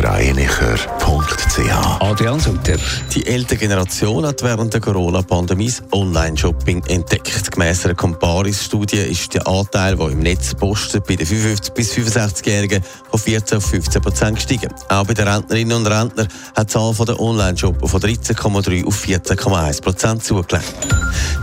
blasergreinicher.ch Adrian Sutter. Die ältere Generation hat während der Corona-Pandemie Online-Shopping entdeckt. Gemäss einer Comparis-Studie ist der Anteil, der im Netz postet, bei den 55- bis 65-Jährigen von 14 auf 15 Prozent gestiegen. Auch bei den Rentnerinnen und Rentnern hat die Zahl der Online-Shopper von 13,3 auf 14,1 Prozent zugelegt.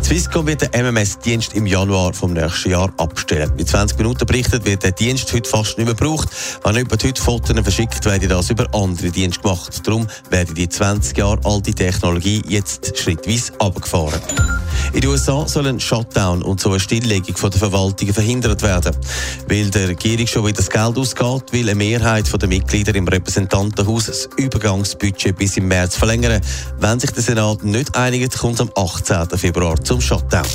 Swisscom wird den MMS-Dienst im Januar vom nächsten Jahr abstellen. In 20 Minuten berichtet wird der Dienst heute fast nicht mehr gebraucht. Wenn jemand heute Fotos verschickt, werde das über andere Dienste gemacht. Darum werde die 20 Jahre alte Technologie jetzt schrittweise abgefahren. In den USA soll ein Shutdown und so eine Stilllegung der Verwaltungen verhindert werden. Weil der Regierung schon wieder das Geld ausgeht, will eine Mehrheit der Mitglieder im Repräsentantenhaus das Übergangsbudget bis im März verlängern. Wenn sich der Senat nicht einigt, kommt es am 18. Februar zum Shutdown.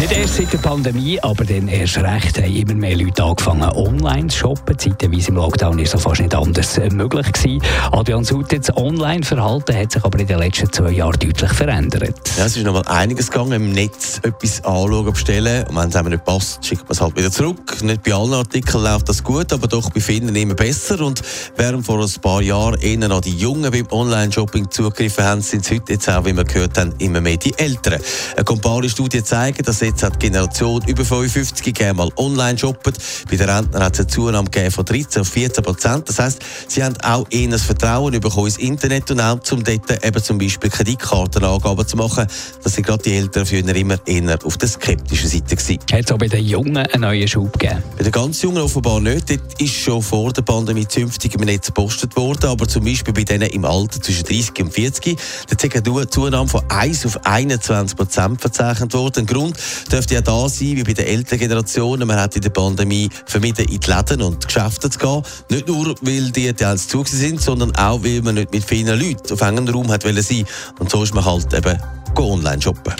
Nicht erst seit der Pandemie, aber dann erst recht haben immer mehr Leute angefangen online zu shoppen. Zeitweise im Lockdown ist das fast nicht anders möglich gewesen. Adrian Sutter, das Online-Verhalten hat sich aber in den letzten zwei Jahren deutlich verändert. Ja, es ist noch mal einiges gegangen, im Netz etwas anschauen, bestellen. Und wenn es einem nicht passt, schickt man es halt wieder zurück. Nicht bei allen Artikeln läuft das gut, aber doch bei vielen immer besser. Und während vor ein paar Jahren eher noch die Jungen beim Online-Shopping zugegriffen haben, sind es heute jetzt auch, wie wir gehört haben, immer mehr die Älteren. Eine Compari-Studie zeigen, dass jetzt hat die Generation über 55 gerne mal online shoppen. Bei den Rentnern hat es eine Zunahme von 13 auf 14 Prozent. Das heisst, sie haben auch eher das Vertrauen bekommen ins Internet und auch zum dort eben zum Beispiel Kreditkartenangaben zu machen. Das sind gerade die Eltern früher immer eher auf der skeptischen Seite gewesen. Hat es auch bei den Jungen einen neuen Schub gegeben? Bei den ganz Jungen offenbar nicht. Dort ist schon vor der Pandemie zünftig im Netz gepostet worden, aber zum Beispiel bei denen im Alter zwischen 30 und 40, da ist eine Zunahme von 1 auf 21 Prozent verzeichnet worden. Grund dürfte ja da sein, wie bei den älteren Generationen. Man hat in der Pandemie vermieden, in die Läden und Geschäfte zu gehen. Nicht nur, weil die teils zu sind, sondern auch, weil man nicht mit vielen Leuten auf engem Raum hat sein Und so ist man halt eben online shoppen.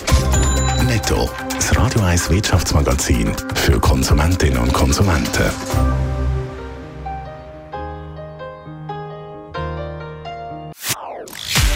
Netto, das Radio 1 Wirtschaftsmagazin für Konsumentinnen und Konsumenten.